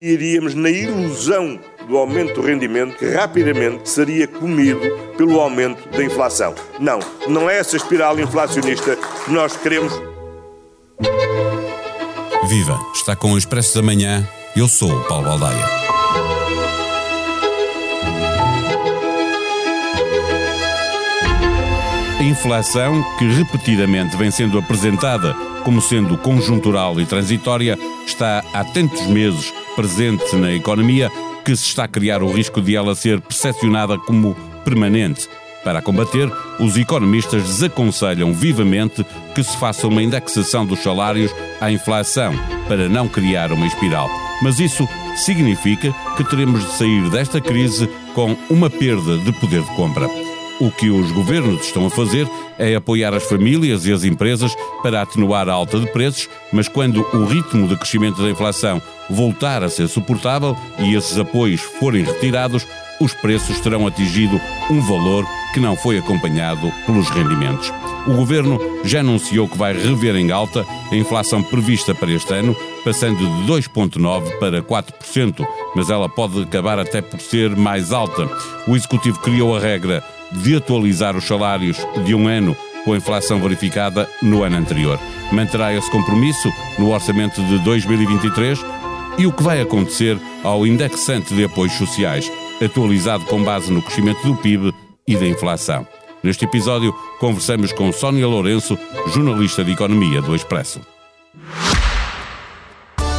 Iríamos na ilusão do aumento do rendimento que rapidamente seria comido pelo aumento da inflação. Não, não é essa espiral inflacionista que nós queremos. Viva! Está com o Expresso da Manhã. Eu sou o Paulo Baldaia. A inflação, que repetidamente vem sendo apresentada como sendo conjuntural e transitória, está há tantos meses presente na economia que se está a criar o risco de ela ser percepcionada como permanente. Para combater, os economistas desaconselham vivamente que se faça uma indexação dos salários à inflação, para não criar uma espiral. Mas isso significa que teremos de sair desta crise com uma perda de poder de compra. O que os governos estão a fazer é apoiar as famílias e as empresas para atenuar a alta de preços, mas quando o ritmo de crescimento da inflação voltar a ser suportável e esses apoios forem retirados, os preços terão atingido um valor que não foi acompanhado pelos rendimentos. O governo já anunciou que vai rever em alta a inflação prevista para este ano, passando de 2,9% para 4%, mas ela pode acabar até por ser mais alta. O executivo criou a regra de atualizar os salários de um ano com a inflação verificada no ano anterior. Manterá esse compromisso no orçamento de 2023 e o que vai acontecer ao indexante de apoios sociais, atualizado com base no crescimento do PIB e da inflação. Neste episódio, conversamos com Sónia Lourenço, jornalista de Economia do Expresso.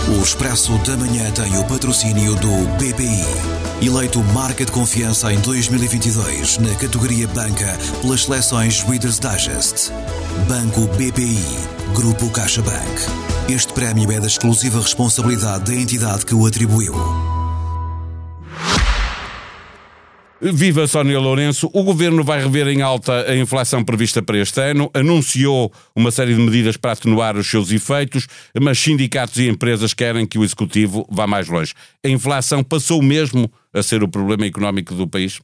O Expresso da Manhã tem o patrocínio do BPI. Eleito marca de confiança em 2022 na categoria Banca pelas seleções Reader's Digest. Banco BPI. Grupo CaixaBank. Este prémio é da exclusiva responsabilidade da entidade que o atribuiu. Viva Sónia Lourenço. O governo vai rever em alta a inflação prevista para este ano, anunciou uma série de medidas para atenuar os seus efeitos, mas sindicatos e empresas querem que o executivo vá mais longe. A inflação passou mesmo a ser o problema económico do país?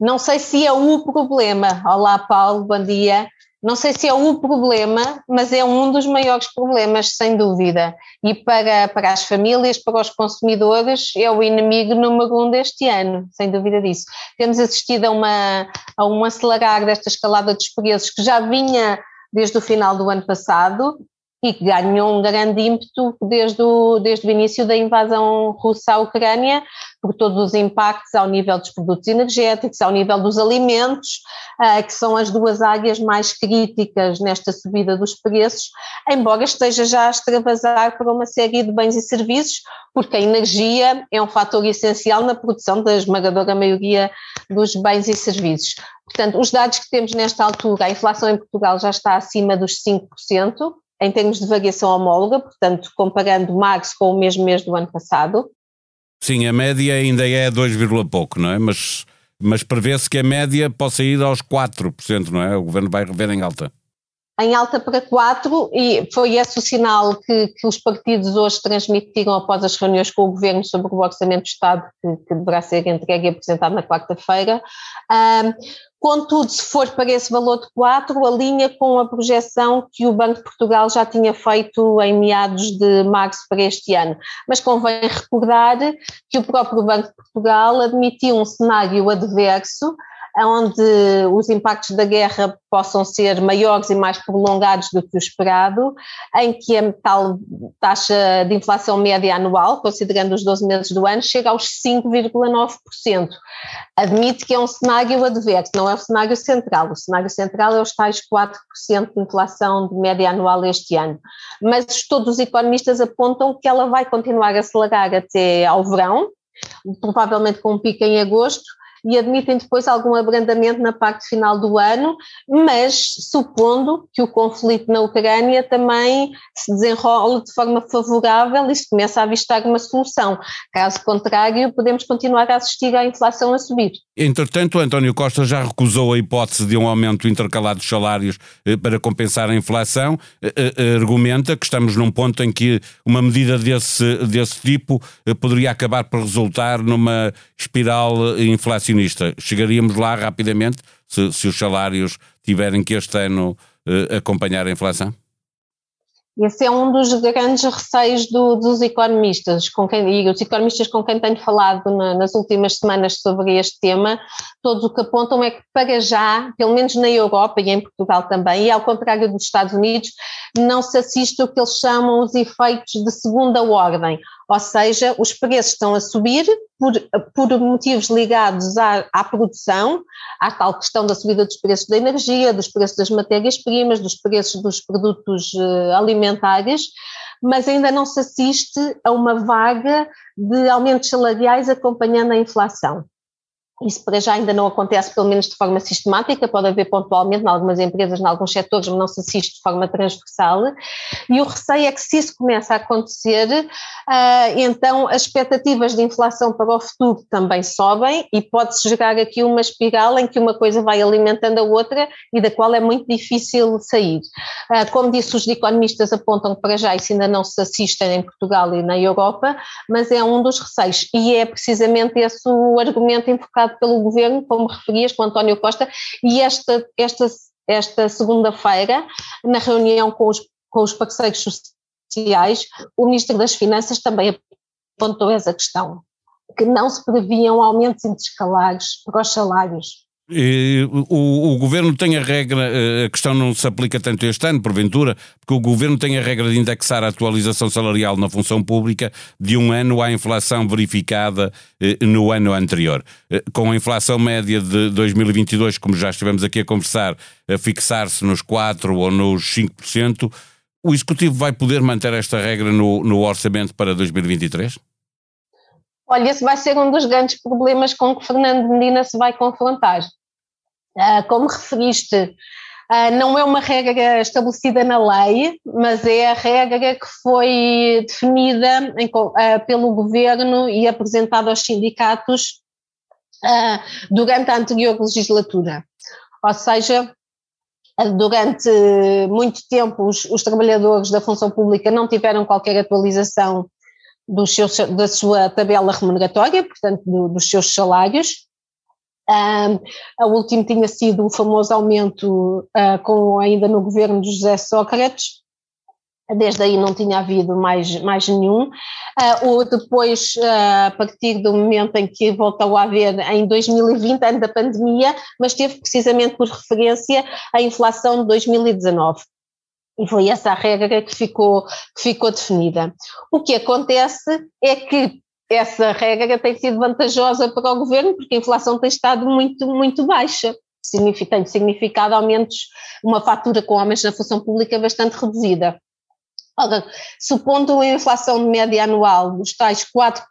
Não sei se é o problema. Olá, Paulo, bom dia. Não sei se é o problema, mas é um dos maiores problemas, sem dúvida. E para, para as famílias, para os consumidores, é o inimigo número um deste ano, sem dúvida disso. Temos assistido a, uma, a um acelerar desta escalada dos preços que já vinha desde o final do ano passado e que ganhou um grande ímpeto desde o, desde o início da invasão russa à Ucrânia, por todos os impactos ao nível dos produtos energéticos, ao nível dos alimentos, uh, que são as duas áreas mais críticas nesta subida dos preços, embora esteja já a extravasar para uma série de bens e serviços, porque a energia é um fator essencial na produção da esmagadora maioria dos bens e serviços. Portanto, os dados que temos nesta altura, a inflação em Portugal já está acima dos 5%, em termos de variação homóloga, portanto, comparando março com o mesmo mês do ano passado. Sim, a média ainda é 2, pouco, não é? Mas, mas prevê-se que a média possa ir aos 4%, não é? O governo vai rever em alta. Em alta para 4, e foi esse o sinal que, que, os partidos hoje transmitiram após as reuniões com o governo sobre o orçamento do Estado, que, que deverá ser entregue e apresentado na quarta-feira. Um, Contudo, se for para esse valor de 4, alinha com a projeção que o Banco de Portugal já tinha feito em meados de março para este ano. Mas convém recordar que o próprio Banco de Portugal admitiu um cenário adverso onde os impactos da guerra possam ser maiores e mais prolongados do que o esperado, em que a tal taxa de inflação média anual, considerando os 12 meses do ano, chega aos 5,9%. Admite que é um cenário adverso, não é o cenário central. O cenário central é os tais 4% de inflação de média anual este ano. Mas todos os economistas apontam que ela vai continuar a acelerar até ao verão, provavelmente com um pico em agosto, e admitem depois algum abrandamento na parte final do ano, mas supondo que o conflito na Ucrânia também se desenrole de forma favorável e se começa a avistar uma solução. Caso contrário, podemos continuar a assistir à inflação a subir. Entretanto, António Costa já recusou a hipótese de um aumento intercalado dos salários eh, para compensar a inflação. Eh, eh, argumenta que estamos num ponto em que uma medida desse, desse tipo poderia acabar por resultar numa espiral inflacionista. Chegaríamos lá rapidamente se, se os salários tiverem que este ano acompanhar a inflação? Esse é um dos grandes receios do, dos economistas, com quem, e os economistas com quem tenho falado na, nas últimas semanas sobre este tema, todos o que apontam é que para já, pelo menos na Europa e em Portugal também, e ao contrário dos Estados Unidos, não se assiste o que eles chamam os efeitos de segunda ordem, ou seja, os preços estão a subir por, por motivos ligados à, à, produção, à tal questão da subida dos preços da energia, dos preços das matérias-primas, dos preços dos produtos uh, alimentares, mas ainda não se assiste a uma vaga de aumentos salariais acompanhando a inflação. Isso para já ainda não acontece, pelo menos de forma sistemática, pode haver pontualmente em algumas empresas, em alguns setores, mas não se assiste de forma transversal. E o receio é que se isso começa a acontecer, uh, então as expectativas de inflação para o futuro também sobem e pode-se gerar aqui uma espiral em que uma coisa vai alimentando a outra e da qual é muito difícil sair. Uh, como disse, os economistas apontam que para já isso ainda não se assiste em Portugal e na Europa, mas é um dos receios e é precisamente esse o argumento invocado pelo governo, como referias, com António Costa, e esta, esta, esta segunda-feira, na reunião com os, com os parceiros sociais, o Ministro das Finanças também apontou essa questão, que não se previam aumentos interescalares para os salários o, o, governo tem a regra, eh, a questão não se aplica tanto este ano, porventura, porque o governo tem a regra de indexar a atualização salarial na função pública de um ano à inflação verificada eh, no ano anterior. Eh, com a inflação média de 2022, como já estivemos aqui a conversar, a fixar-se nos 4% ou nos 5%, o Executivo vai poder manter esta regra no, no orçamento para 2023? Olha, esse vai ser um dos grandes problemas com que Fernando Medina se vai confrontar. Ah, como referiste, ah, não é uma regra estabelecida na lei, mas é a regra que foi definida ah, pelo governo e apresentada aos sindicatos durante a anterior legislatura. Ou seja, durante muito tempo os, os, trabalhadores da função pública não tiveram qualquer atualização seus, da sua tabela remuneratória, portanto do, dos seus salários, um, a última tinha sido o famoso aumento uh, com ainda no governo de José Sócrates, desde aí não tinha havido mais, mais nenhum. Uh, depois, uh, a partir do momento em que voltou a haver em 2020, ano da pandemia, mas teve precisamente por referência a inflação de 2019. E foi essa a regra que ficou, que ficou definida. O que acontece é que essa regra tem sido vantajosa para o governo porque a inflação tem estado muito, muito baixa. Tem significado aumentos, uma fatura com aumentos na função pública bastante reduzida. Ora, supondo uma inflação de média anual dos tais 4%,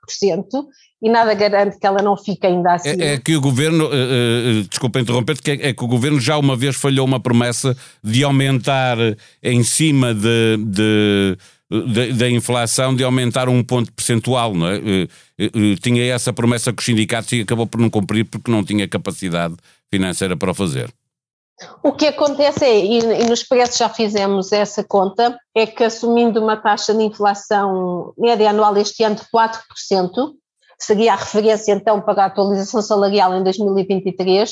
e nada garante que ela não fique ainda assim. É, é que o governo, uh, uh, desculpa interromper que é, é, que o governo já uma vez falhou uma promessa de aumentar em cima de, de da, inflação de aumentar um ponto percentual, não é? Eh, eh, eh, tinha essa promessa com os sindicatos e acabou por não cumprir porque não tinha capacidade financeira para o fazer. O que acontece é, e, nos preços já fizemos essa conta, é que assumindo uma taxa de inflação média anual este ano de 4%, seria a referência então para a atualização salarial em 2023,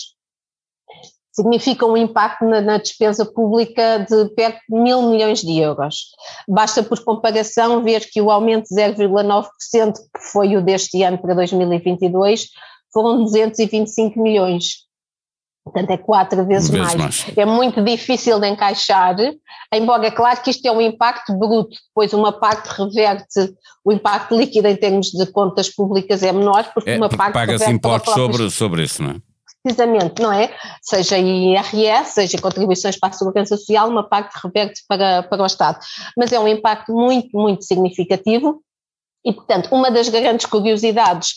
significa um impacto na, na, despesa pública de perto de mil milhões de euros. Basta, por comparação, ver que o aumento de 0,9%, que foi o deste ano para 2022, foram 225 milhões. Portanto, é quatro vezes, vezes mais. mais. É muito difícil de encaixar, embora é claro que isto é um impacto bruto, depois uma parte reverte, o impacto líquido em termos de contas públicas é menor, porque é, uma porque parte. Paga-se impostos sobre, sobre isso, não é? Precisamente, não é? Seja IRS, seja contribuições para a segurança social, uma parte reverte para, para o Estado. Mas é um impacto muito, muito significativo e, portanto, uma das grandes curiosidades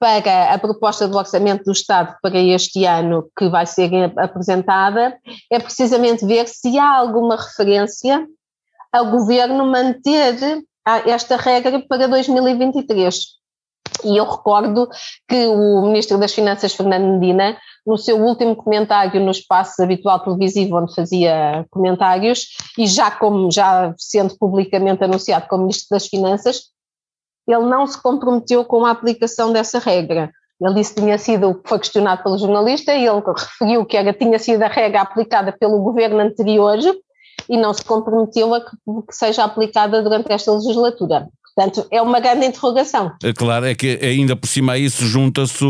para a proposta do orçamento do Estado para este ano que vai ser apresentada é precisamente ver se há alguma referência ao governo manter esta regra para 2023. E eu recordo que o Ministro das Finanças, Fernando Medina, no seu último comentário no espaço habitual televisivo onde fazia comentários, e já como já sendo publicamente anunciado como Ministro das Finanças, ele não se comprometeu com a aplicação dessa regra. Ele disse que tinha sido, foi questionado pelo jornalista, e ele referiu que era, tinha sido a regra aplicada pelo governo anterior, e não se comprometeu a que, que seja aplicada durante esta legislatura. Portanto, é uma grande interrogação. É claro, é que ainda por cima a isso junta-se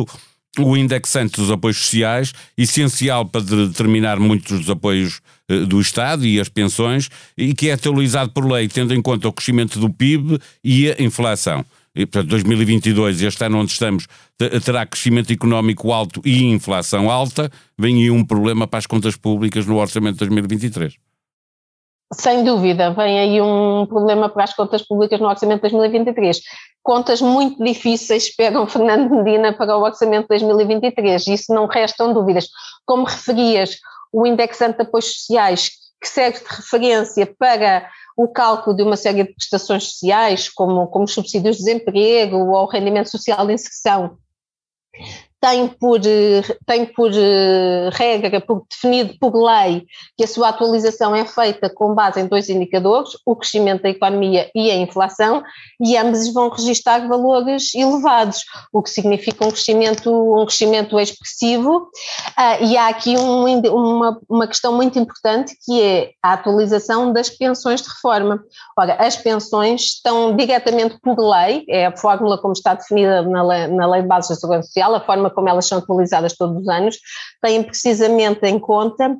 o indexante dos apoios sociais, essencial para determinar muitos dos apoios eh, do Estado e as pensões, e que é atualizado por lei, tendo em conta o crescimento do PIB e a inflação. E, portanto, 2022, este ano onde estamos, terá crescimento económico alto e inflação alta, vem aí um problema para as contas públicas no orçamento de 2023. Sem dúvida, vem aí um problema para as contas públicas no orçamento de 2023. Contas muito difíceis pegam Fernando Medina para o orçamento de 2023, isso não restam dúvidas. Como referias, o indexante de apoios sociais, que serve de referência para o cálculo de uma série de prestações sociais, como, como subsídios de desemprego ou rendimento social de inserção, tem por, tem por eh, regra, por definido por lei, que a sua atualização é feita com base em dois indicadores, o crescimento da economia e a inflação, e ambos vão registrar valores elevados, o que significa um crescimento, um crescimento expressivo, uh, e há aqui um, uma, uma questão muito importante, que é a atualização das pensões de reforma. Ora, as pensões estão diretamente por lei, é a fórmula como está definida na lei, na lei de bases da Segurança Social, a forma como elas são atualizadas todos os anos, têm precisamente em conta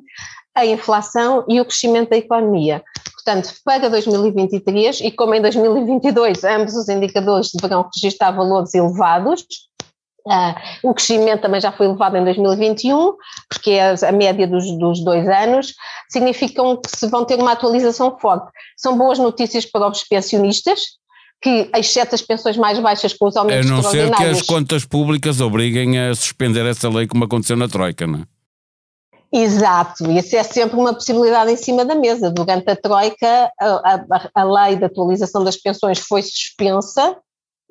a inflação e o crescimento da economia. Portanto, para 2023, e como em 2022 ambos os indicadores deverão registrar valores elevados, Uh, o crescimento também já foi elevado em 2021, porque é a média dos, dos, dois anos, significam que se vão ter uma atualização forte. São boas notícias para os pensionistas, que, exceto as pensões mais baixas com os aumentos A não ser que as contas públicas obriguem a suspender essa lei como aconteceu na Troika, não é? Exato, isso é sempre uma possibilidade em cima da mesa. Durante a Troika, a, a, a lei de atualização das pensões foi suspensa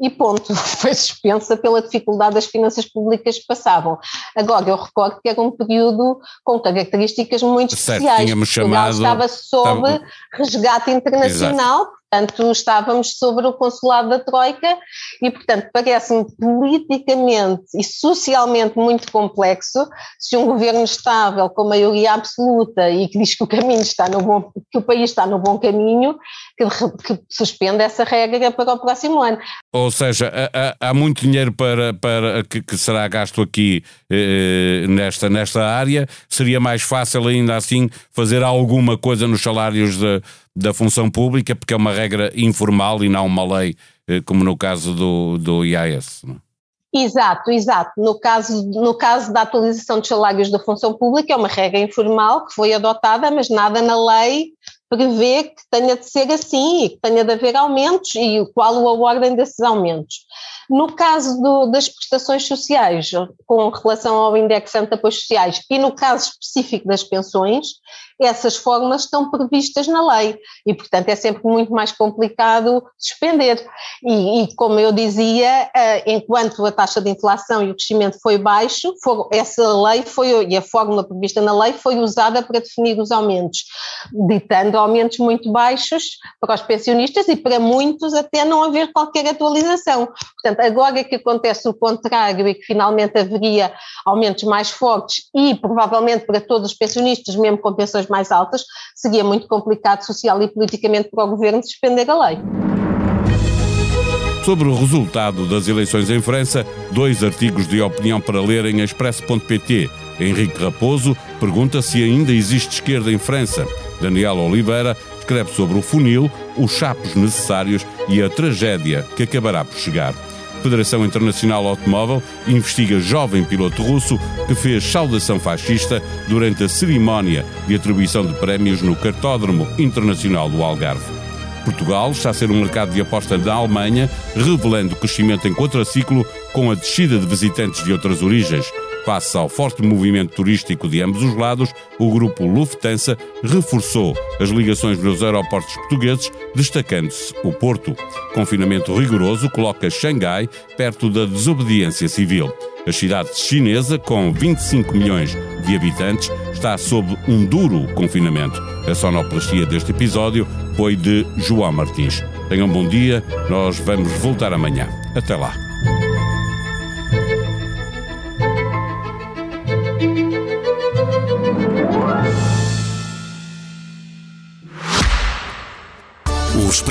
e ponto, foi suspensa pela dificuldade das finanças públicas que passavam. Agora, eu recordo que era um período com características muito certo, especiais. Tínhamos chamado, estava sob estava... resgate internacional, Exato. Portanto, estávamos sobre o consulado da Troika e, portanto, parece-me politicamente e socialmente muito complexo se um governo estável com maioria absoluta e que diz que o caminho está no bom, que o país está no bom caminho, que, que suspenda essa regra para o próximo ano. Ou seja, há, há muito dinheiro para, para que, que será gasto aqui eh, nesta, nesta área, seria mais fácil ainda assim fazer alguma coisa nos salários de da função pública, porque é uma regra informal e não uma lei, eh, como no caso do, do IAS. Não? É? Exato, exato. No caso, no caso da atualização dos salários da função pública, é uma regra informal que foi adotada, mas nada na lei prevê que tenha de ser assim e que tenha de haver aumentos e qual a ordem desses aumentos. No caso do, das prestações sociais, com relação ao indexante de apoios sociais, e no caso específico das pensões, essas fórmulas estão previstas na lei e, portanto, é sempre muito mais complicado suspender. E, e como eu dizia, eh, enquanto a taxa de inflação e o crescimento foi baixo, essa lei foi, e a fórmula prevista na lei foi usada para definir os aumentos, ditando aumentos muito baixos para os pensionistas e para muitos até não haver qualquer atualização. Portanto, agora que acontece o contrário e que finalmente haveria aumentos mais fortes e provavelmente para todos os pensionistas, mesmo com pensões mais altas, seria muito complicado social e politicamente para o governo suspender a lei. Sobre o resultado das eleições em França, dois artigos de opinião para ler em expresso.pt. Henrique Raposo pergunta se ainda existe esquerda em França. Daniel Oliveira escreve sobre o funil, os chapos necessários e a tragédia que acabará por chegar. Federação Internacional Automóvel investiga jovem piloto russo que fez saudação fascista durante a cerimónia de atribuição de prémios no Cartódromo Internacional do Algarve. Portugal está a ser um mercado de aposta da Alemanha, revelando crescimento em contraciclo com a descida de visitantes de outras origens. Face ao forte movimento turístico de ambos os lados, o grupo Lufthansa reforçou as ligações nos aeroportos portugueses, destacando-se o Porto. Confinamento rigoroso coloca Xangai perto da desobediência civil. A cidade chinesa, com 25 milhões de habitantes, está sob um duro confinamento. A sonoplastia deste episódio foi de João Martins. Tenham um bom dia, nós vamos voltar amanhã. Até lá.